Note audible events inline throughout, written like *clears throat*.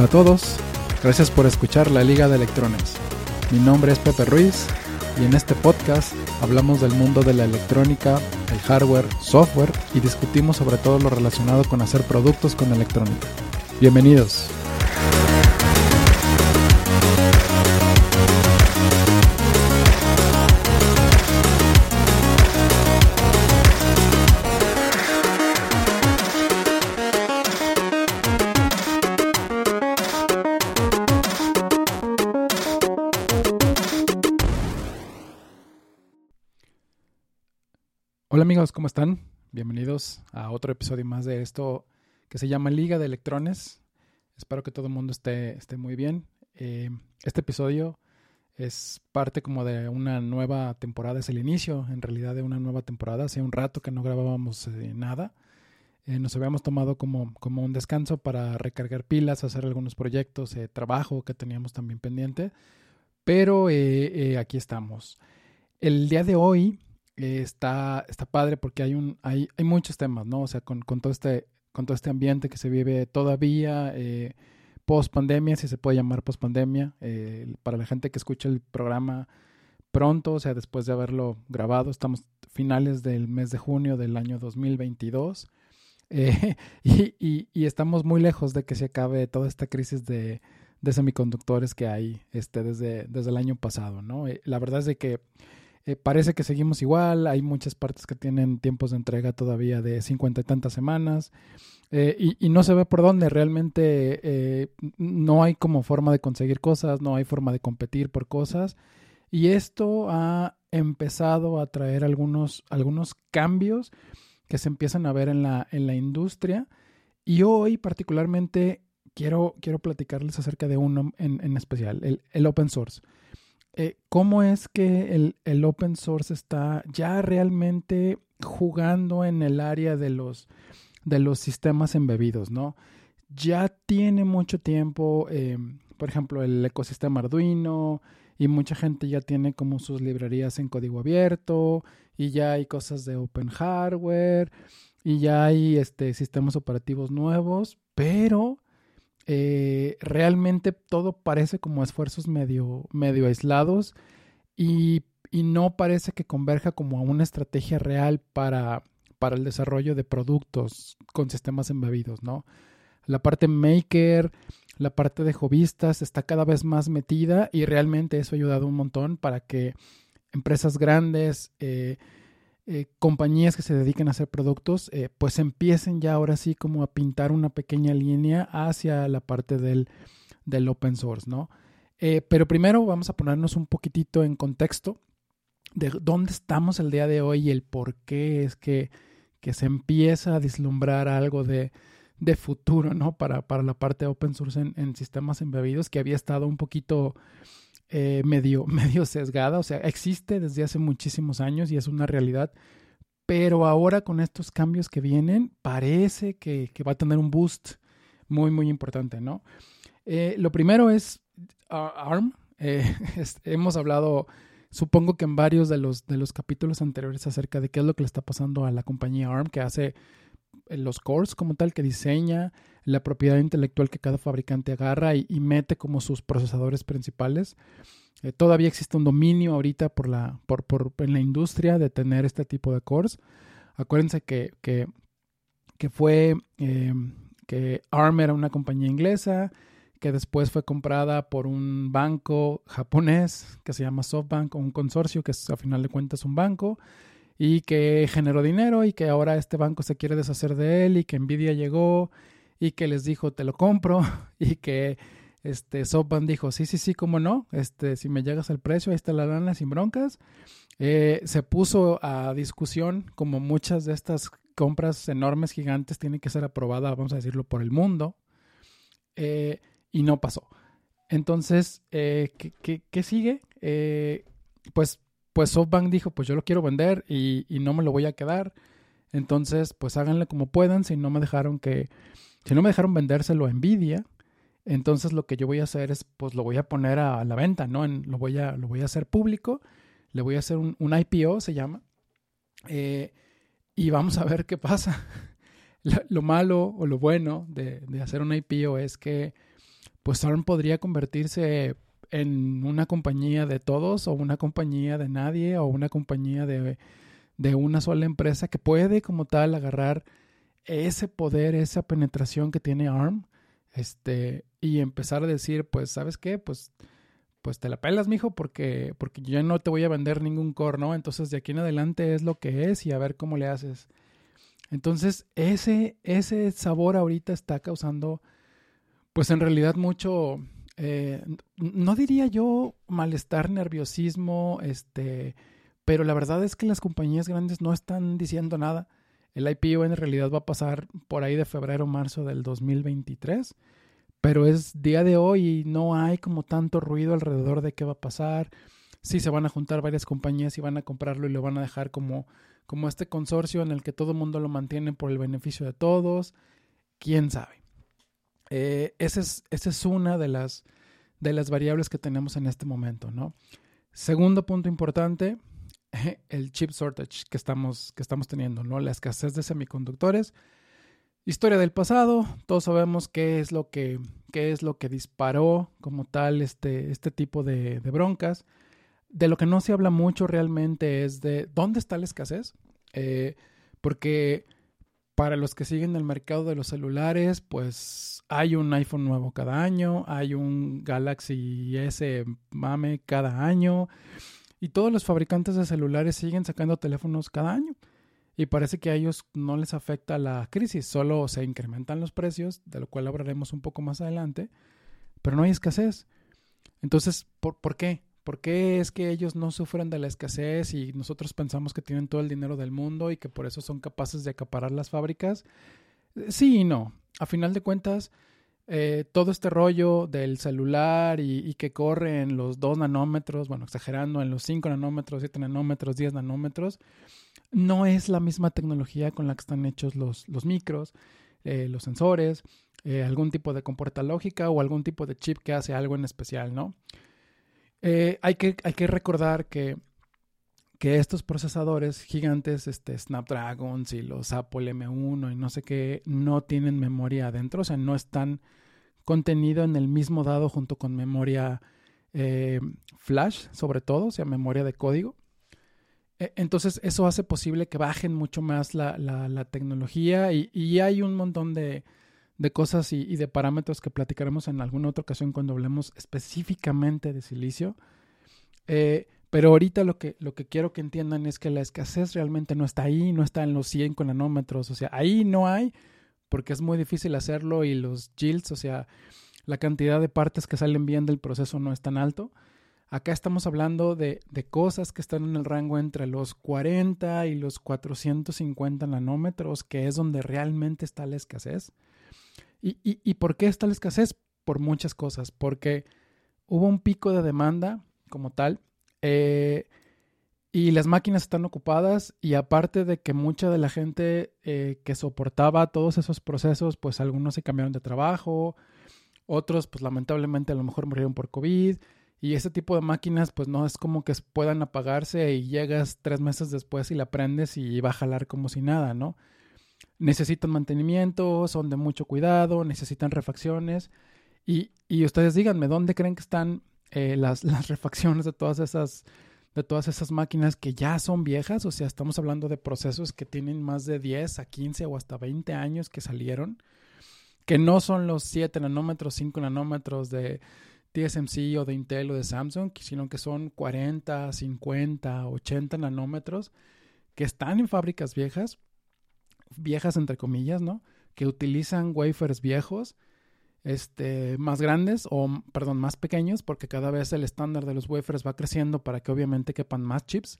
Hola a todos, gracias por escuchar la Liga de Electrones. Mi nombre es Pepe Ruiz y en este podcast hablamos del mundo de la electrónica, el hardware, software y discutimos sobre todo lo relacionado con hacer productos con electrónica. Bienvenidos. Hola amigos, ¿cómo están? Bienvenidos a otro episodio más de esto que se llama Liga de Electrones. Espero que todo el mundo esté, esté muy bien. Eh, este episodio es parte como de una nueva temporada, es el inicio en realidad de una nueva temporada. Hace un rato que no grabábamos eh, nada. Eh, nos habíamos tomado como, como un descanso para recargar pilas, hacer algunos proyectos, trabajo que teníamos también pendiente. Pero aquí estamos. El día de hoy está, está padre porque hay, un, hay, hay muchos temas, ¿no? O sea, con, con, todo este, con todo este ambiente que se vive todavía, eh, post pandemia, si se puede llamar post pandemia, eh, para la gente que escucha el programa pronto, o sea, después de haberlo grabado, estamos finales del mes de junio del año 2022. Eh, *laughs* y, y, estamos muy lejos de que se acabe toda esta crisis de, de semiconductores que hay este, desde, desde el año pasado, ¿no? Eh, la verdad es que eh, parece que seguimos igual, hay muchas partes que tienen tiempos de entrega todavía de cincuenta y tantas semanas eh, y, no se ve por dónde, realmente eh, no hay como forma de conseguir cosas, no hay forma de competir por cosas y esto ha empezado a traer algunos, algunos cambios que se empiezan a ver en la, en la industria y hoy particularmente quiero, quiero platicarles acerca de uno en, en especial, el, el open source. Eh, cómo es que el, el, open source está ya realmente jugando en el área de los, de los sistemas embebidos, ¿no? Ya tiene mucho tiempo, eh, por ejemplo, el ecosistema Arduino y mucha gente ya tiene como sus librerías en código abierto y ya hay cosas de open hardware y ya hay este, sistemas operativos nuevos, pero eh, realmente todo parece como esfuerzos medio, medio aislados y, no parece que converja como a una estrategia real para, para el desarrollo de productos con sistemas embebidos, ¿no? La parte maker, la parte de hobbyistas está cada vez más metida y realmente eso ha ayudado un montón para que empresas grandes, eh, eh, compañías que se dediquen a hacer productos, eh, pues empiecen ya ahora sí como a pintar una pequeña línea hacia la parte del, del open source, ¿no? Eh, pero primero vamos a ponernos un poquitito en contexto de dónde estamos el día de hoy y el por qué es que, que se empieza a vislumbrar algo de, de futuro, ¿no? Para, para, la parte open source en, en sistemas embebidos que había estado un poquito eh, medio, *laughs* medio sesgada, o sea, existe desde hace muchísimos años y es una realidad, pero ahora con estos cambios que vienen, parece que, va a tener un boost muy, muy importante, ¿no? Eh, lo primero es ARM. Eh, *laughs* hemos hablado, supongo que en varios de los, de los capítulos anteriores acerca de qué es lo que le está pasando a la compañía ARM, que hace los cores como tal, que diseña la propiedad intelectual que cada fabricante agarra y, mete como sus procesadores principales. Eh, todavía existe un dominio ahorita por la, por, por, en la industria de tener este tipo de cores. Acuérdense que, que, que fue eh, que ARM era una compañía inglesa que después fue comprada por un banco japonés que se llama SoftBank o un consorcio que es, a final de cuentas es un banco y que generó dinero y que ahora este banco se quiere deshacer de él y que Nvidia llegó y que les dijo te lo compro *laughs* y que este SoftBank dijo sí sí sí cómo no este si me llegas al precio ahí está la lana sin broncas eh, se puso a discusión como muchas de estas compras enormes gigantes tienen que ser aprobadas vamos a decirlo por el mundo eh, y no pasó entonces eh, ¿qué, qué, qué, sigue pues pues SoftBank dijo, pues yo lo quiero vender y, no me lo voy a quedar. Entonces, pues háganle como puedan. Si no me dejaron que, si no me dejaron vendérselo a Nvidia, entonces lo que yo voy a hacer es, pues lo voy a poner a, la venta, ¿no? lo, voy a, lo voy a hacer público, le voy a hacer un, IPO, se llama, eh, y vamos a ver qué pasa. *laughs* lo, malo o lo bueno de, de, hacer un IPO es que pues ARM podría convertirse en una compañía de todos o una compañía de nadie o una compañía de, de una sola empresa que puede como tal agarrar ese poder, esa penetración que tiene ARM, este, y empezar a decir, pues, ¿sabes qué? Pues, pues te la pelas, mijo, porque, porque yo no te voy a vender ningún core, ¿no? Entonces, de aquí en adelante es lo que es y a ver cómo le haces. Entonces, ese, ese sabor ahorita está causando, pues en realidad mucho, eh, no diría yo malestar, nerviosismo, este, pero la verdad es que las compañías grandes no están diciendo nada. El IPO en realidad va a pasar por ahí de febrero, marzo del 2023, pero es día de hoy y no hay como tanto ruido alrededor de qué va a pasar. Sí se van a juntar varias compañías y van a comprarlo y lo van a dejar como, como este consorcio en el que todo el mundo lo mantiene por el beneficio de todos. ¿Quién sabe? Eh, esa, es, esa es una de las, de las variables que tenemos en este momento, ¿no? Segundo punto importante, *laughs* el chip shortage que estamos, que estamos teniendo, ¿no? La escasez de semiconductores. Historia del pasado, todos sabemos qué es lo que, qué es lo que disparó como tal este, este tipo de, broncas. De lo que no se habla mucho realmente es de dónde está la escasez. Eh, porque para los que siguen el mercado de los celulares, pues hay un iPhone nuevo cada año, hay un Galaxy S mame cada año. Y todos los fabricantes de celulares siguen sacando teléfonos cada año. Y parece que a ellos no les afecta la crisis, solo se incrementan los precios, de lo cual hablaremos un poco más adelante, pero no hay escasez. Entonces, ¿por, ¿por qué? ¿Por qué es que ellos no sufren de la escasez y nosotros pensamos que tienen todo el dinero del mundo y que por eso son capaces de acaparar las fábricas? Sí y no. A final de cuentas, eh, todo este rollo del celular y, que corre en los 2 nanómetros, bueno, exagerando, en los 5 nanómetros, 7 nanómetros, 10 nanómetros, no es la misma tecnología con la que están hechos los, los micros, eh, los sensores, eh, algún tipo de compuerta lógica o algún tipo de chip que hace algo en especial, ¿no? hay, que, hay que recordar que que estos procesadores gigantes, este Snapdragons y los Apple M1 y no sé qué, no tienen memoria adentro, o sea, no están contenido en el mismo dado junto con memoria eh, flash, sobre todo, o sea, memoria de código. E, entonces, eso hace posible que bajen mucho más la, tecnología y, hay un montón de, cosas y, de parámetros que platicaremos en alguna otra ocasión cuando hablemos específicamente de silicio. Eh, pero ahorita lo que, lo que quiero que entiendan es que la escasez realmente no está ahí, no está en los 100 nanómetros, o sea, ahí no hay, porque es muy difícil hacerlo y los yields, o sea, la cantidad de partes que salen bien del proceso no es tan alto. Acá estamos hablando de, de cosas que están en el rango entre los 40 y los 450 nanómetros, que es donde realmente está la escasez. ¿Y, y, y por qué está la escasez? Por muchas cosas, porque hubo un pico de demanda como tal eh, y las máquinas están ocupadas y aparte de que mucha de la gente eh, que soportaba todos esos procesos, pues algunos se cambiaron de trabajo, otros pues lamentablemente a lo mejor murieron por COVID y ese tipo de máquinas pues no es como que puedan apagarse y llegas tres meses después y la prendes y va a jalar como si nada, ¿no? Necesitan mantenimiento, son de mucho cuidado, necesitan refacciones y, y ustedes díganme, ¿dónde creen que están eh, *laughs* las, refacciones de todas esas de todas esas máquinas que ya son viejas, o sea, estamos hablando de procesos que tienen más de 10 a 15 o hasta 20 años que salieron, que no son los 7 nanómetros, 5 nanómetros de TSMC o de Intel o de Samsung, sino que son 40, 50, 80 nanómetros que están en fábricas viejas, viejas entre comillas, ¿no? Que utilizan wafers viejos este, más grandes o, perdón, más pequeños, porque cada vez el estándar de los wafers va creciendo para que obviamente quepan más chips.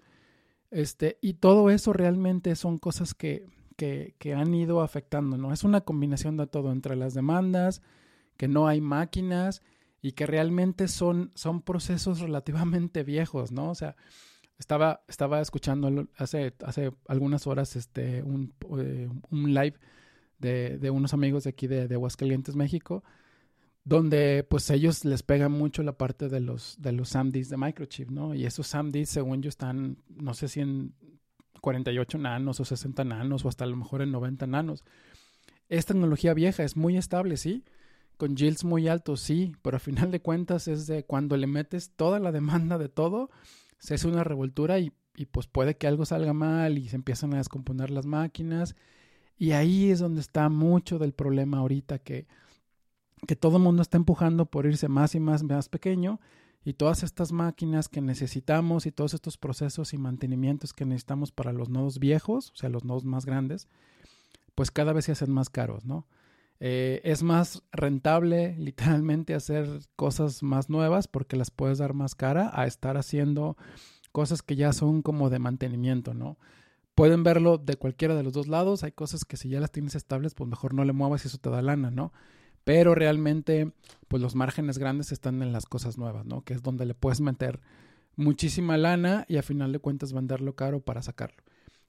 Este, y todo eso realmente son cosas que, que, han ido afectando, ¿no? Es una combinación de todo, entre las demandas, que no hay máquinas y que realmente son, son procesos relativamente viejos, ¿no? O sea, estaba, estaba escuchando hace, hace algunas horas este, un, eh, un live de, de unos amigos de aquí de, de, Aguascalientes, México, donde pues ellos les pega mucho la parte de los, de los SAMDs de microchip, ¿no? Y esos SAMDs, según yo, están, no sé si en 48 nanos o 60 nanos o hasta a lo mejor en 90 nanos. Es tecnología vieja, es muy estable, sí, con yields muy altos, sí, pero al final de cuentas es de cuando le metes toda la demanda de todo, se hace una revoltura y, y pues puede que algo salga mal y se empiezan a descomponer las máquinas. Y ahí es donde está mucho del problema ahorita que, que todo el mundo está empujando por irse más y más, más pequeño y todas estas máquinas que necesitamos y todos estos procesos y mantenimientos que necesitamos para los nodos viejos, o sea, los nodos más grandes, pues cada vez se hacen más caros, ¿no? Eh, es más rentable *laughs* literalmente hacer cosas más nuevas porque las puedes dar más cara a estar haciendo cosas que ya son como de mantenimiento, ¿no? Pueden verlo de cualquiera de los dos lados. Hay cosas que si ya las tienes estables, pues mejor no le muevas y eso te da lana, ¿no? Pero realmente, pues los márgenes grandes están en las cosas nuevas, ¿no? Que es donde le puedes meter muchísima lana y a final de cuentas venderlo caro para sacarlo.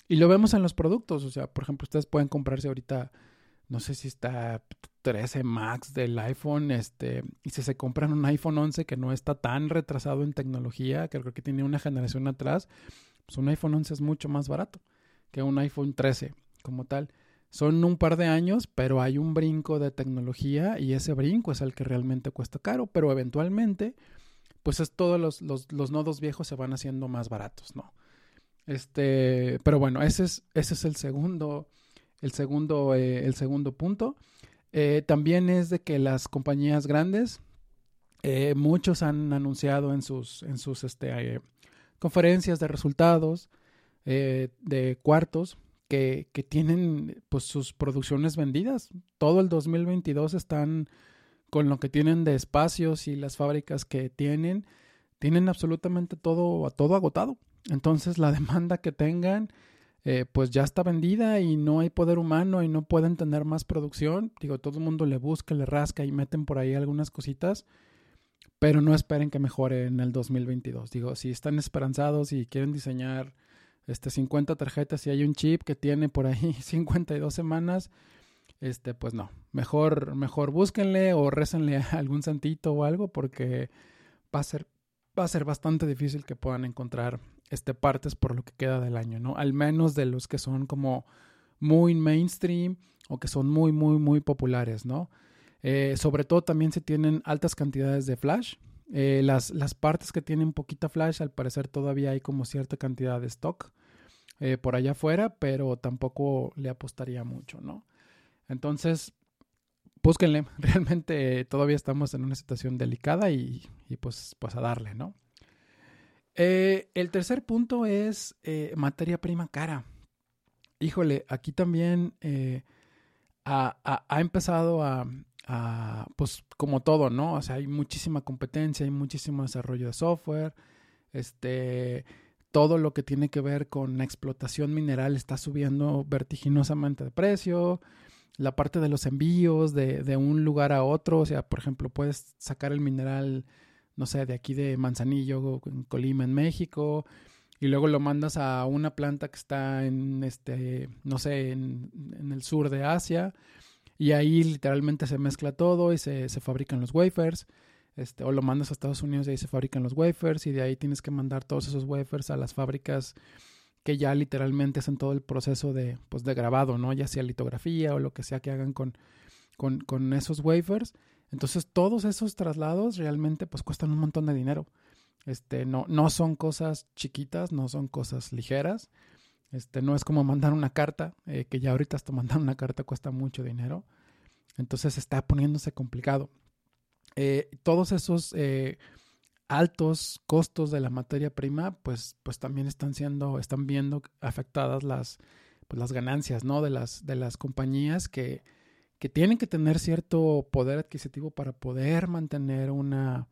Y lo vemos en los productos, o sea, por ejemplo, ustedes pueden comprarse ahorita, no sé si está 13 Max del iPhone, este, y si se compran un iPhone 11 que no está tan retrasado en tecnología, que creo que tiene una generación atrás, pues un iPhone 11 es mucho más barato que un iPhone 13 como tal. Son un par de años, pero hay un brinco de tecnología y ese brinco es el que realmente cuesta caro, pero eventualmente, pues es todos los, los, nodos viejos se van haciendo más baratos, ¿no? Este, pero bueno, ese es, ese es el segundo, el segundo, eh, el segundo punto. Eh, también es de que las compañías grandes, eh, muchos han anunciado en sus, en sus este, conferencias de resultados de cuartos que, que, tienen pues sus producciones vendidas. Todo el 2022 están con lo que tienen de espacios y las fábricas que tienen, tienen absolutamente todo, todo agotado. Entonces la *laughs* demanda que tengan eh, pues ya está vendida y no hay poder humano y no pueden tener más producción. Digo, todo el mundo le busca, le rasca y meten por ahí algunas cositas, pero no esperen que mejore en el 2022. Digo, si están esperanzados y quieren diseñar este, 50 tarjetas y hay un chip que tiene por ahí *laughs* 52 semanas, este, pues no, mejor, mejor búsquenle o récenle *laughs* algún santito o algo porque va a ser, va a ser bastante difícil que puedan encontrar este partes por lo que queda del año, ¿no? Al menos de los que son como muy mainstream o que son muy, muy, muy populares, ¿no? Eh, sobre todo también se tienen altas cantidades de flash, eh, las, las, partes que tienen poquita flash, al parecer todavía hay como cierta cantidad de stock eh, por allá afuera, pero tampoco le apostaría mucho, ¿no? Entonces, búsquenle. *laughs* Realmente todavía estamos en una situación delicada y, pues, pues a darle, ¿no? Eh, el tercer punto es materia prima cara. Híjole, aquí también ha, empezado a, pues como todo, ¿no? O sea, hay muchísima competencia, hay muchísimo desarrollo de software, este, todo lo que tiene que ver con explotación mineral está subiendo vertiginosamente de precio, la parte de los envíos de, de un lugar a otro, o sea, por ejemplo, puedes sacar el mineral, no sé, de aquí de Manzanillo, en Colima, en México, y luego lo mandas a una planta que está en, este, no sé, en el sur de Asia, y ahí literalmente se mezcla todo y se, se fabrican los wafers. Este, o lo mandas a Estados Unidos y ahí se fabrican los wafers y de ahí tienes que mandar todos esos wafers a las fábricas que ya literalmente hacen todo el proceso de, pues, de grabado, ¿no? Ya sea litografía o lo que sea que hagan con, con, con esos wafers. Entonces todos esos traslados realmente pues cuestan un montón de dinero. Este, no, no son cosas chiquitas, no son cosas ligeras. Este, no es como mandar una carta, eh, que ya ahorita hasta mandar una carta cuesta mucho dinero. Entonces está poniéndose complicado. Eh, todos esos eh, altos costos de la materia prima, pues, pues también están siendo, están viendo afectadas las, pues las ganancias, ¿no? De las, de las compañías que, que tienen que tener cierto poder adquisitivo para poder mantener una,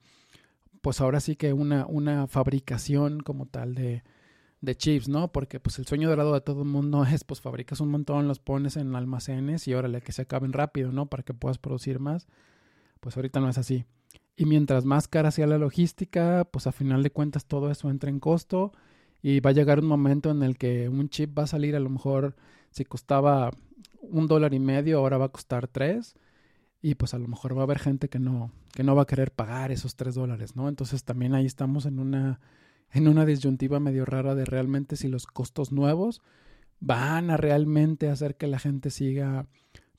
pues ahora sí que una, una fabricación como tal de, de chips, ¿no? Porque pues el sueño dorado de todo el mundo *laughs* es pues fabricas un montón, los pones en almacenes y órale que se acaben rápido, ¿no? Para que puedas producir más. Pues ahorita no es así. Y mientras más cara sea la logística, pues a final de cuentas todo eso entra en costo y va a llegar un momento en el que un chip va a salir a lo mejor si costaba un dólar y medio, ahora va a costar tres y pues a lo mejor va a haber gente que no, que no va a querer pagar esos tres dólares, ¿no? Entonces también ahí estamos en una en una disyuntiva medio rara de realmente si los costos nuevos van a realmente hacer que la gente siga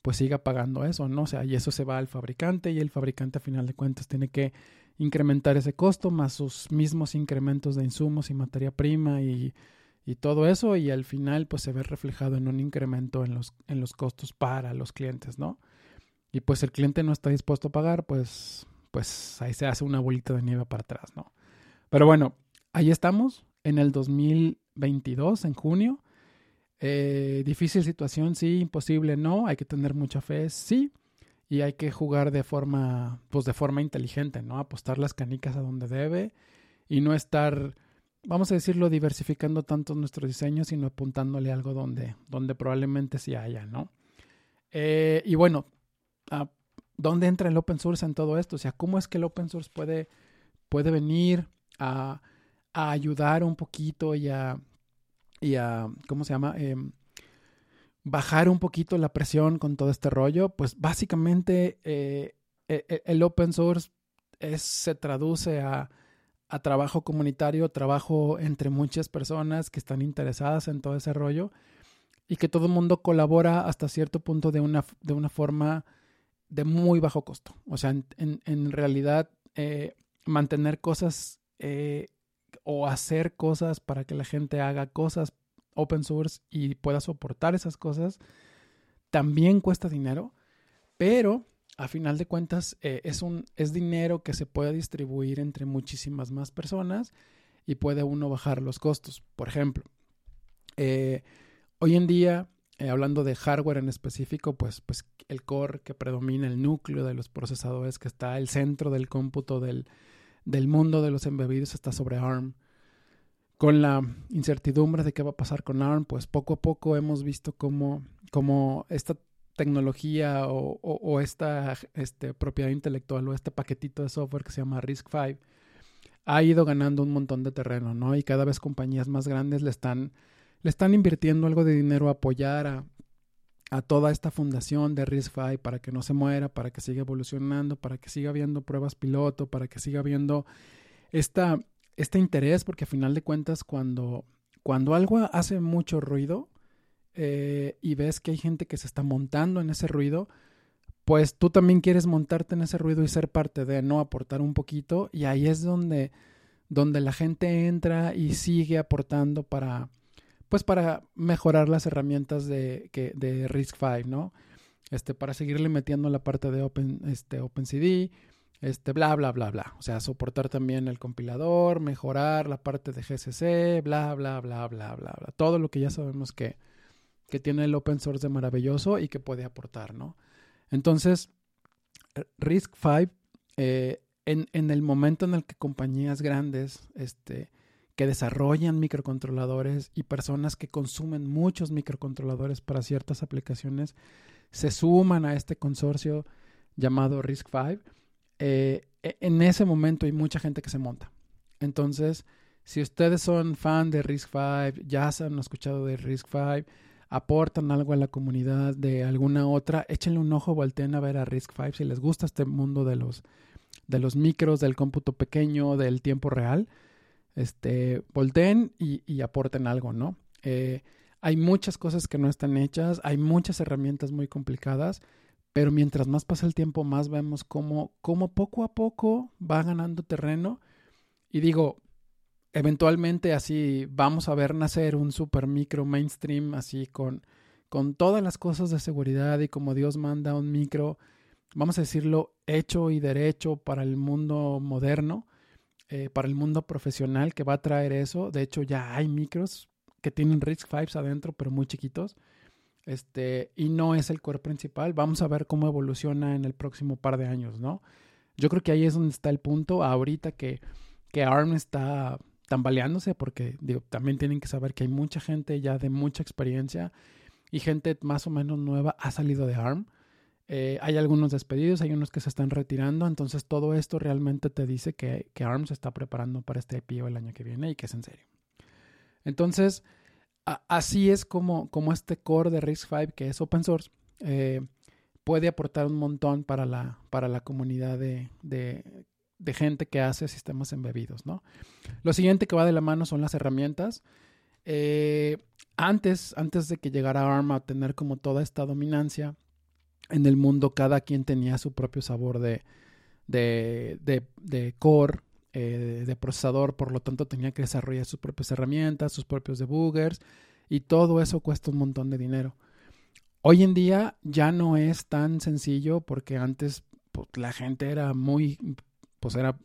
pues siga pagando eso, ¿no? O sea, y eso se va al fabricante y el fabricante a final de cuentas tiene que incrementar ese costo más sus mismos incrementos de insumos y materia prima y, y todo eso y al final pues se ve reflejado en un incremento en los, en los costos para los clientes, ¿no? Y pues el cliente no está dispuesto a pagar, pues, pues ahí se hace una bolita de nieve para atrás, ¿no? Pero bueno, ahí estamos en el 2022, en junio. Eh, difícil situación, sí, imposible, no, hay que tener mucha fe, sí, y hay que jugar de forma, pues de forma inteligente, ¿no? Apostar las canicas a donde debe y no estar, vamos a decirlo, diversificando tanto nuestros diseños, sino apuntándole algo donde, donde probablemente sí haya, ¿no? Eh, y bueno, ¿dónde entra el open source en todo esto? O sea, ¿cómo es que el open source puede, puede venir a, a ayudar un poquito y a y a, ¿cómo se llama? Em, bajar un poquito la presión con todo este rollo, pues básicamente eh, e, e, el open source se traduce a, a, trabajo comunitario, trabajo entre muchas personas que están interesadas en todo ese rollo y que todo el mundo colabora hasta cierto punto de una, de una forma de muy bajo costo. O sea, en, en, realidad eh, mantener cosas eh, o hacer cosas para que la gente haga cosas open source y pueda soportar esas cosas, también cuesta dinero, pero a final de cuentas eh, es, un, es dinero que se puede distribuir entre muchísimas más personas y puede uno bajar los costos. Por ejemplo, eh, hoy en día, eh, hablando de hardware en específico, pues, pues el core que predomina, el núcleo de los procesadores que está el centro del cómputo del, del mundo de los embebidos está sobre ARM. Con la incertidumbre de qué va a pasar con ARM, pues poco a poco hemos visto cómo, cómo esta tecnología o, esta este, propiedad intelectual o este paquetito de software que se llama RISC-V ha ido ganando un montón de terreno, ¿no? Y cada vez compañías más grandes le están, le están invirtiendo algo de dinero a apoyar a, a toda esta fundación de RISC-V para que no se muera, para que siga evolucionando, para que siga habiendo pruebas piloto, para que siga habiendo esta, este interés, porque a final de cuentas cuando, cuando algo hace mucho ruido eh, y ves que hay gente que se está montando en ese ruido, pues tú también quieres montarte en ese ruido y ser parte de, no aportar un poquito, y ahí es donde, donde la gente entra y sigue aportando para pues para mejorar las herramientas de, de RISC-V, ¿no? Este, para seguirle metiendo la parte de Open, este, OpenCD, este, bla, bla, bla, bla. O sea, soportar también el compilador, mejorar la parte de GCC, bla, bla, bla, bla, bla, bla. Todo lo que ya sabemos que, que tiene el open source de maravilloso y que puede aportar, ¿no? Entonces, RISC-V, eh, en, en, el momento en el que compañías grandes, este, que desarrollan microcontroladores y personas que consumen muchos microcontroladores para ciertas aplicaciones se suman a este consorcio llamado RISC-V. Eh, e, en ese momento hay mucha gente que se monta. Entonces, si ustedes son fan de RISC-V, ya se han escuchado de RISC-V, aportan algo a la comunidad de alguna otra, échenle un ojo, volteen a ver a RISC-V si les gusta este mundo de los, de los micros, del cómputo pequeño, del tiempo real este, volteen y, aporten algo, ¿no? Eh, hay muchas cosas que no están hechas, hay muchas herramientas muy complicadas, pero mientras más pasa el tiempo, más vemos cómo, cómo poco a poco va ganando terreno. Y digo, eventualmente así vamos a ver nacer un super micro mainstream, así con, con todas las cosas de seguridad y como Dios manda un micro, vamos a decirlo, hecho y derecho para el mundo moderno eh, para el mundo profesional que va a traer eso. De hecho, ya hay micros que tienen RISC V adentro, pero muy chiquitos. Este, y no es el core principal. Vamos a ver cómo evoluciona en el próximo par de años, ¿no? Yo creo que ahí es donde está el punto. Ahorita que, que ARM está tambaleándose, porque digo, también tienen que saber que hay mucha gente ya de mucha experiencia y gente más o menos nueva ha salido de ARM. Eh, hay algunos despedidos, hay unos que se están retirando, entonces todo esto realmente te dice que, que ARM se está preparando para este IPO el año que viene y que es en serio. Entonces, así es como, como este core de RISC-V, que es open source, eh, puede aportar un montón para la, para la comunidad de, de, de, gente que hace sistemas embebidos. ¿no? Lo siguiente que va de la mano son las herramientas. Eh, antes, antes de que llegara ARM a tener como toda esta dominancia, en el mundo cada quien tenía su propio sabor de, de, de, core, eh, de procesador, por lo tanto tenía que desarrollar sus propias herramientas, sus propios debuggers y todo eso cuesta un montón de dinero. Hoy en día ya no es tan sencillo porque antes pues, la gente era muy, pues era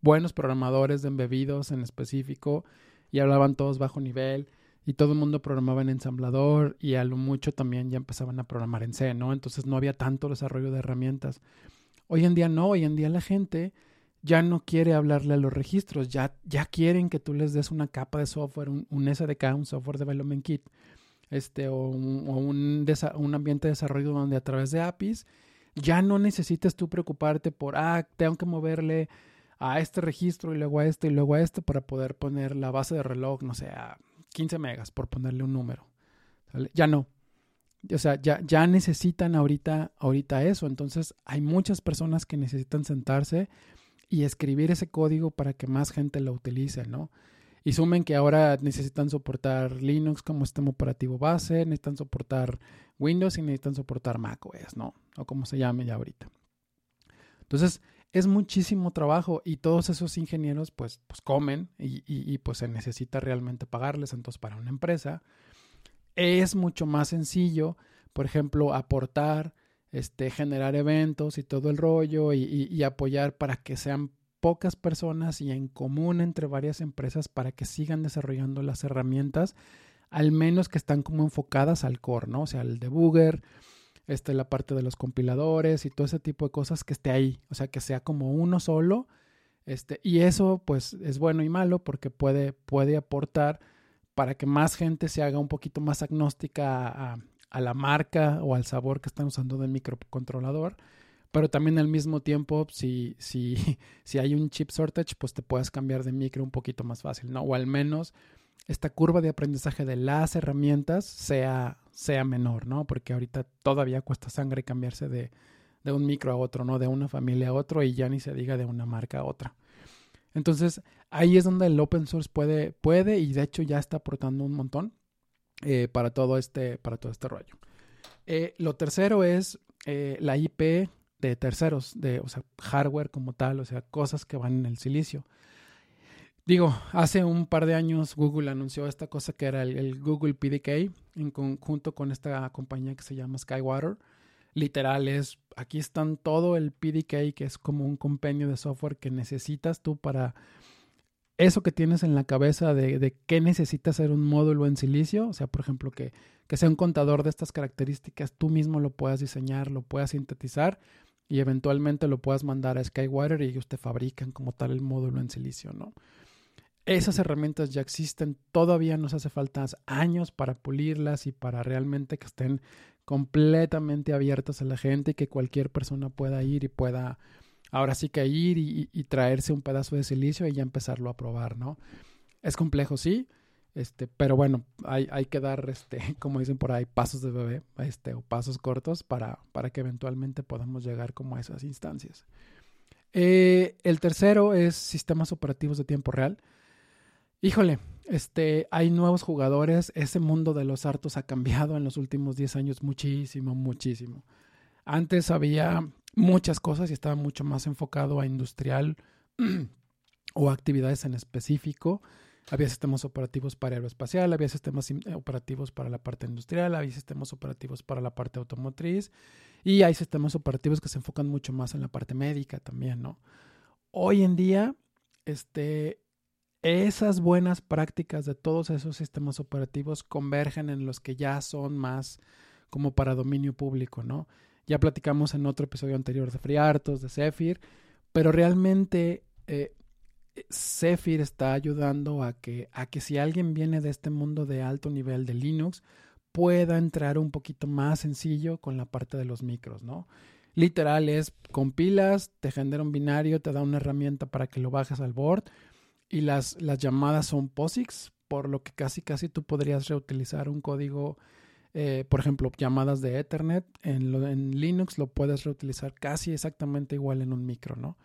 buenos programadores de embebidos en específico y hablaban todos bajo nivel y todo el mundo programaba en ensamblador y a lo mucho también ya empezaban a programar en C, ¿no? Entonces no había tanto desarrollo de herramientas. Hoy en día no, hoy en día la gente ya no quiere hablarle a los registros, ya, ya quieren que tú les des una capa de software, un, SDK, un Software Development Kit, este, o, un, o un, un, ambiente de desarrollo donde a través de APIs ya no necesitas tú preocuparte por, ah, tengo que moverle a este registro y luego a este y luego a este para poder poner la base de reloj, no sé, 15 megas, por ponerle un número. Ya no. O sea, ya, ya necesitan ahorita, ahorita eso. Entonces, hay muchas personas que necesitan sentarse y escribir ese código para que más gente lo utilice, ¿no? Y sumen que ahora necesitan soportar Linux como sistema operativo base, necesitan soportar Windows y necesitan soportar macOS, ¿no? O como se llame ya ahorita. Entonces, es muchísimo trabajo y todos esos ingenieros pues, pues comen y, pues se necesita realmente pagarles. Entonces para una empresa es mucho más sencillo, por ejemplo, aportar, este, generar eventos y todo el rollo y, y apoyar para que sean pocas personas y en común entre varias empresas para que sigan desarrollando las herramientas, al menos que están como enfocadas al core, ¿no? O sea, al debugger, este, la parte de los compiladores y todo ese tipo de cosas que esté ahí, o sea, que sea como uno solo. Este, y eso pues es bueno y malo porque puede, puede aportar para que más gente se haga un poquito más agnóstica a, la marca o al sabor que están usando del microcontrolador. Pero también al mismo tiempo, si, si, *laughs* si hay un chip shortage, pues te puedes cambiar de micro un poquito más fácil, ¿no? O al menos esta curva de aprendizaje de las herramientas sea, sea menor, ¿no? Porque ahorita todavía cuesta sangre cambiarse de, de un micro a otro, ¿no? De una familia a otro y ya ni se diga de una marca a otra. Entonces, ahí es donde el open source puede, puede y de hecho ya está aportando un montón eh, para, todo este, para todo este rollo. Eh, lo tercero es eh, la IP de terceros, de, o sea, hardware como tal, o sea, cosas que van en el silicio. Digo, hace un par de años Google anunció esta cosa que era el, Google PDK en conjunto con esta compañía que se llama Skywater. Literal es, aquí están todo el PDK que es como un compendio de software que necesitas tú para eso que tienes en la cabeza de, de qué necesitas ser un módulo en silicio. O sea, por ejemplo, que, que sea un contador de estas características, tú mismo lo puedas diseñar, lo puedas sintetizar y eventualmente lo puedas mandar a Skywater y ellos te fabrican como tal el módulo en silicio, ¿no? Esas herramientas ya existen, todavía nos hace falta años para pulirlas y para realmente que estén completamente abiertas a la gente y que cualquier persona pueda ir y pueda ahora sí que ir y, traerse un pedazo de silicio y ya empezarlo a probar, ¿no? Es complejo, sí, este, pero bueno, hay, que dar, este, *laughs* como dicen por ahí, pasos de bebé, este, o pasos cortos para, para que eventualmente podamos llegar como a esas instancias. Eh, el tercero es sistemas operativos de tiempo real. Híjole, este, hay nuevos jugadores. Ese mundo de los hartos ha cambiado en los últimos 10 años muchísimo, muchísimo. Antes había muchas cosas y estaba mucho más enfocado a industrial *clears throat* o actividades en específico. Había sistemas operativos para aeroespacial, había sistemas operativos para la parte industrial, había sistemas operativos para la parte automotriz y hay sistemas operativos que se enfocan mucho más en la parte médica también, ¿no? Hoy en día, este, esas buenas prácticas de todos esos sistemas operativos convergen en los que ya son más como para dominio público, ¿no? Ya platicamos en otro episodio anterior de FreeRTOS, de Zephyr, pero realmente eh, Zephyr está ayudando a que, a que si alguien viene de este mundo de alto nivel de Linux, pueda entrar un poquito más sencillo con la parte de los micros, ¿no? Literal es compilas, te genera un binario, te da una herramienta para que lo bajes al board y las, las llamadas son POSIX, por lo que casi casi tú podrías reutilizar un código, eh, por ejemplo, llamadas de Ethernet, en, Linux lo puedes reutilizar casi exactamente igual en un micro, ¿no?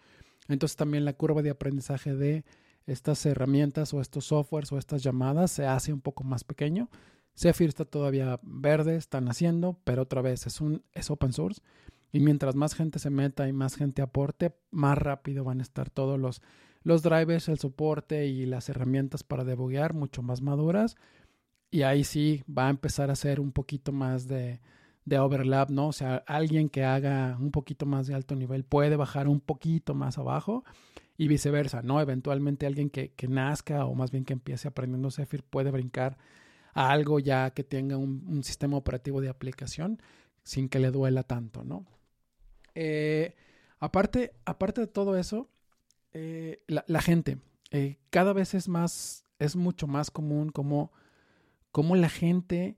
Entonces también la curva de aprendizaje de estas herramientas o estos softwares o estas llamadas se hace un poco más pequeño. Zephyr está todavía verde, están haciendo, pero otra vez es, un, es open source. Y mientras más gente se meta y más gente aporte, más rápido van a estar todos los, los drivers, el soporte y las herramientas para debuguear mucho más maduras. Y ahí sí va a empezar a hacer un poquito más de, de overlap, ¿no? O sea, alguien que haga un poquito más de alto nivel puede bajar un poquito más abajo y viceversa, ¿no? Eventualmente alguien que, que nazca o más bien que empiece aprendiendo Zephyr puede brincar a algo ya que tenga un, sistema operativo de aplicación sin que le duela tanto, ¿no? Eh, aparte, aparte de todo eso, eh, la, gente, eh, cada vez es más, es mucho más común como, como la gente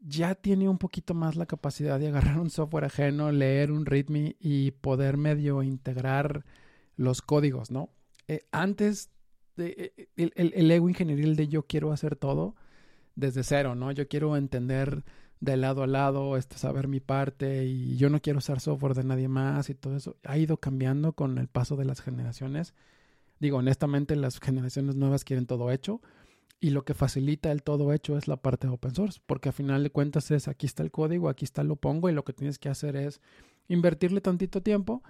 ya tiene un poquito más la capacidad de agarrar un software ajeno, leer un README y poder medio integrar los códigos, ¿no? antes, de, el, el, ego ingenieril de yo quiero hacer todo, desde cero, ¿no? Yo quiero entender de lado a lado, este, saber mi parte y yo no quiero usar software de nadie más y todo eso. Ha ido cambiando con el paso de las generaciones. Digo, honestamente, las generaciones nuevas quieren todo hecho y lo que facilita el todo hecho es la parte de open source, porque a final de cuentas es aquí está el código, aquí está lo pongo y lo que tienes que hacer es invertirle tantito tiempo,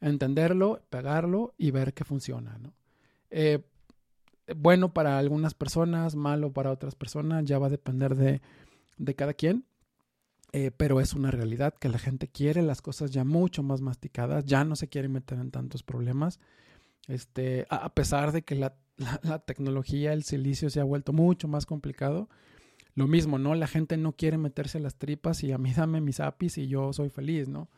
entenderlo, pegarlo y ver que funciona, ¿no? Eh, bueno para algunas personas, malo para otras personas, ya va a depender de, de cada quien. Eh, pero es una realidad que la gente quiere las cosas ya mucho más masticadas, ya no se quiere meter en tantos problemas. Este, a, pesar de que *laughs* la, la, tecnología, el silicio se ha vuelto mucho más complicado, lo mismo, ¿no? La gente no quiere meterse las tripas y a mí *laughs* dame mis APIs y yo soy feliz, ¿no?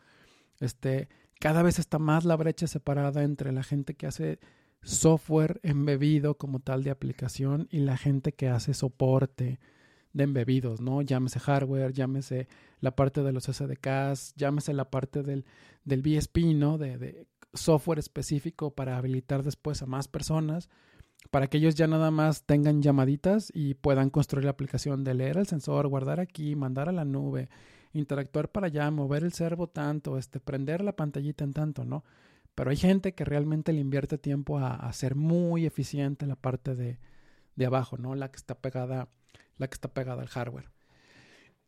Este, cada vez está más la brecha separada entre la gente que hace software embebido como tal de aplicación y la gente que hace soporte de embebidos, ¿no? Llámese hardware, llámese la parte de los SDKs, llámese la parte del, del BSP, ¿no? De, de, software específico para habilitar después a más personas, para que ellos ya nada más tengan llamaditas y puedan construir la aplicación de leer el sensor, guardar aquí, mandar a la nube, interactuar para allá, mover el servo tanto, este, prender la pantallita en tanto, ¿no? Pero hay gente que realmente le invierte tiempo a, ser muy eficiente en la parte de, de, abajo, ¿no? La que está pegada, la que está pegada al hardware.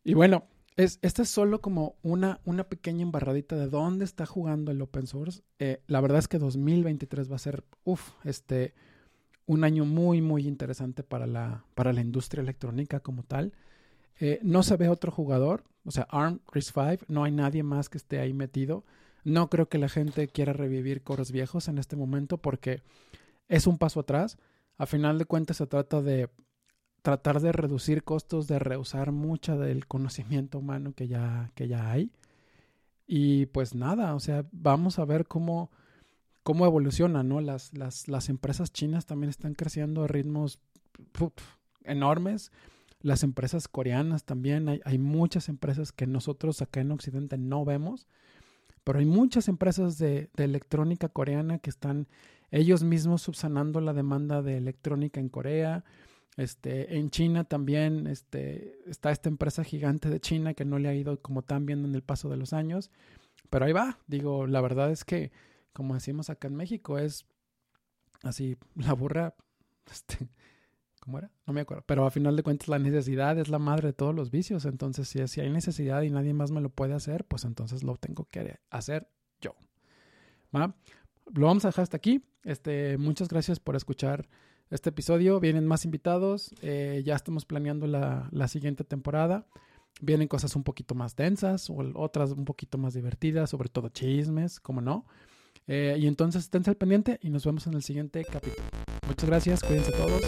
Y bueno, es, esta es solo como una, una pequeña embarradita de dónde está jugando el open source. Eh, la verdad es que 2023 va a ser, uff, este, un año muy, muy interesante para la, para la industria electrónica como tal. Eh, no se ve otro jugador, o sea, ARM, RISC-V, no hay nadie más que esté ahí metido. No creo que la gente quiera revivir coros viejos en este momento porque es un paso atrás. A final de cuentas se trata de tratar de reducir costos, de reusar mucha del conocimiento humano que ya, que ya hay. Y pues nada, o sea, vamos a ver cómo, cómo evoluciona, ¿no? Las, las, las empresas chinas también están creciendo a ritmos enormes. Las empresas coreanas también, hay, hay muchas empresas que nosotros acá en Occidente no vemos pero hay muchas empresas de, electrónica coreana que están ellos mismos subsanando la demanda de electrónica en Corea. Este, en China también este, está esta empresa gigante de China que no le ha ido como tan bien en el paso de los años. Pero ahí va. Digo, la verdad es que, como decimos acá en México, es así, la burra, *laughs* este, ¿Cómo era? No me acuerdo. Pero a final de cuentas la necesidad es la madre de todos los vicios. Entonces, si, si hay necesidad y nadie más me lo puede hacer, pues entonces lo tengo que hacer yo. Lo vamos a dejar hasta aquí. Este, muchas gracias por escuchar este episodio. Vienen más invitados. Eh, ya estamos planeando la, la, siguiente temporada. Vienen cosas un poquito más densas o otras un poquito más divertidas, sobre todo chismes, como no. Eh, y entonces esténse al pendiente y nos vemos en el siguiente capítulo. Muchas gracias, cuídense todos.